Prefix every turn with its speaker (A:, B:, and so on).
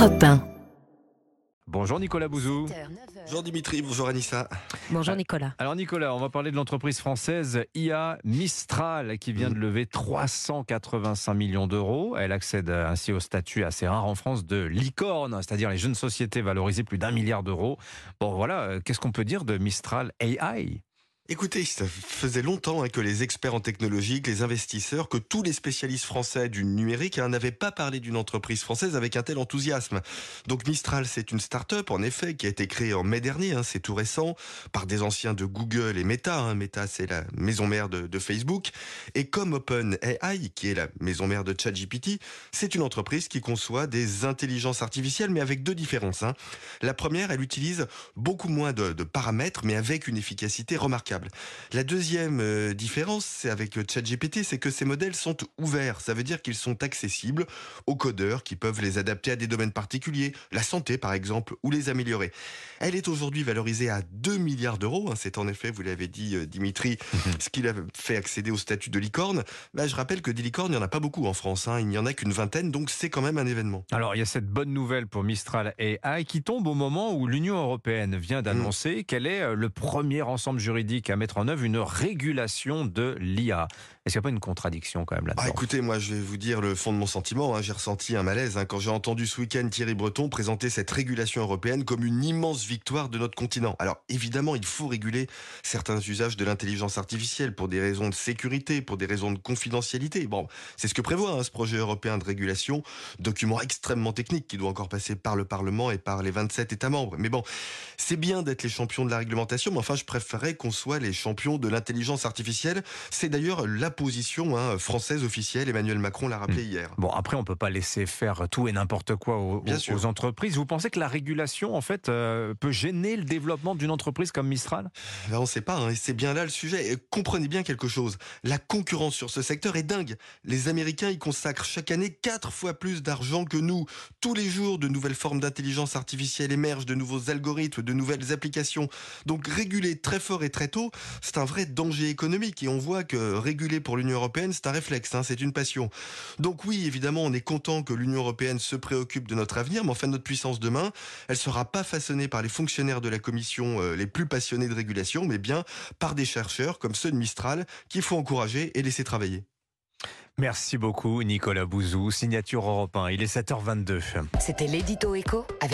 A: Europe 1.
B: Bonjour Nicolas Bouzou.
C: Bonjour Dimitri, bonjour Anissa.
D: Bonjour Nicolas.
B: Alors Nicolas, on va parler de l'entreprise française IA Mistral qui vient de lever 385 millions d'euros. Elle accède ainsi au statut assez rare en France de licorne, c'est-à-dire les jeunes sociétés valorisées plus d'un milliard d'euros. Bon voilà, euh, qu'est-ce qu'on peut dire de Mistral AI
C: Écoutez, ça faisait longtemps hein, que les experts en technologie, que les investisseurs, que tous les spécialistes français du numérique hein, n'avaient pas parlé d'une entreprise française avec un tel enthousiasme. Donc Mistral, c'est une start-up en effet qui a été créée en mai dernier, hein, c'est tout récent, par des anciens de Google et Meta. Meta, c'est la maison mère de, Facebook. Et comme OpenAI, qui est la maison mère de ChatGPT, c'est une entreprise qui conçoit des intelligences artificielles, mais avec deux différences. La première, elle utilise beaucoup moins de paramètres, mais avec une efficacité remarquable. La deuxième euh, différence, c'est avec le ChatGPT, c'est que ces modèles sont ouverts. Ça veut dire qu'ils sont accessibles aux codeurs qui peuvent les adapter à des domaines particuliers, la santé par exemple, ou les améliorer. Elle est aujourd'hui valorisée à 2 milliards d'euros. Hein. C'est en effet, vous l'avez dit euh, Dimitri, mhm. ce qui l'a fait accéder au statut de licorne. Là, je rappelle que des licornes, il n'y en a pas beaucoup en France. Hein. Il n'y en a qu'une vingtaine, donc c'est quand même un événement.
B: Alors, il y a cette bonne nouvelle pour Mistral AI qui tombe au moment où l'Union européenne vient d'annoncer mhm. qu'elle est euh, le premier ensemble juridique à mettre en œuvre une régulation de l'IA. Est-ce qu'il n'y a pas une contradiction quand même là-dedans
C: ah, Écoutez, moi je vais vous dire le fond de mon sentiment. Hein. J'ai ressenti un malaise hein, quand j'ai entendu ce week-end Thierry Breton présenter cette régulation européenne comme une immense victoire de notre continent. Alors évidemment, il faut réguler certains usages de l'intelligence artificielle pour des raisons de sécurité, pour des raisons de confidentialité. Bon, c'est ce que prévoit hein, ce projet européen de régulation, document extrêmement technique qui doit encore passer par le Parlement et par les 27 États membres. Mais bon, c'est bien d'être les champions de la réglementation, mais enfin je préférerais qu'on soit les champions de l'intelligence artificielle. C'est d'ailleurs la position hein, française officielle. Emmanuel Macron l'a rappelé hmm. hier.
B: Bon, après, on peut pas laisser faire tout et n'importe quoi aux, aux, entreprises. Vous pensez que la régulation, en fait, euh, peut gêner le développement d'une entreprise comme Mistral?
C: Ben, On ne sait pas. Hein, c'est bien là le sujet. Et comprenez bien quelque chose. La concurrence sur ce secteur est dingue. Les Américains y consacrent chaque année quatre fois plus d'argent que nous. Tous les jours, de nouvelles formes d'intelligence artificielle émergent, de nouveaux algorithmes, de nouvelles applications. Donc réguler très fort et très tôt, c'est un vrai danger économique. Et on voit que réguler pour l'Union européenne, c'est un réflexe, hein, c'est une passion. Donc oui, évidemment, on est content que l'Union européenne se préoccupe de notre avenir, mais enfin notre puissance demain, elle sera pas façonnée par les fonctionnaires de la Commission euh, les plus passionnés de régulation, mais bien par des chercheurs comme ceux de Mistral qu'il faut encourager et laisser travailler.
B: Merci beaucoup Nicolas Bouzou, signature Europe 1. Il est 7h22.
A: C'était l'édito écho avec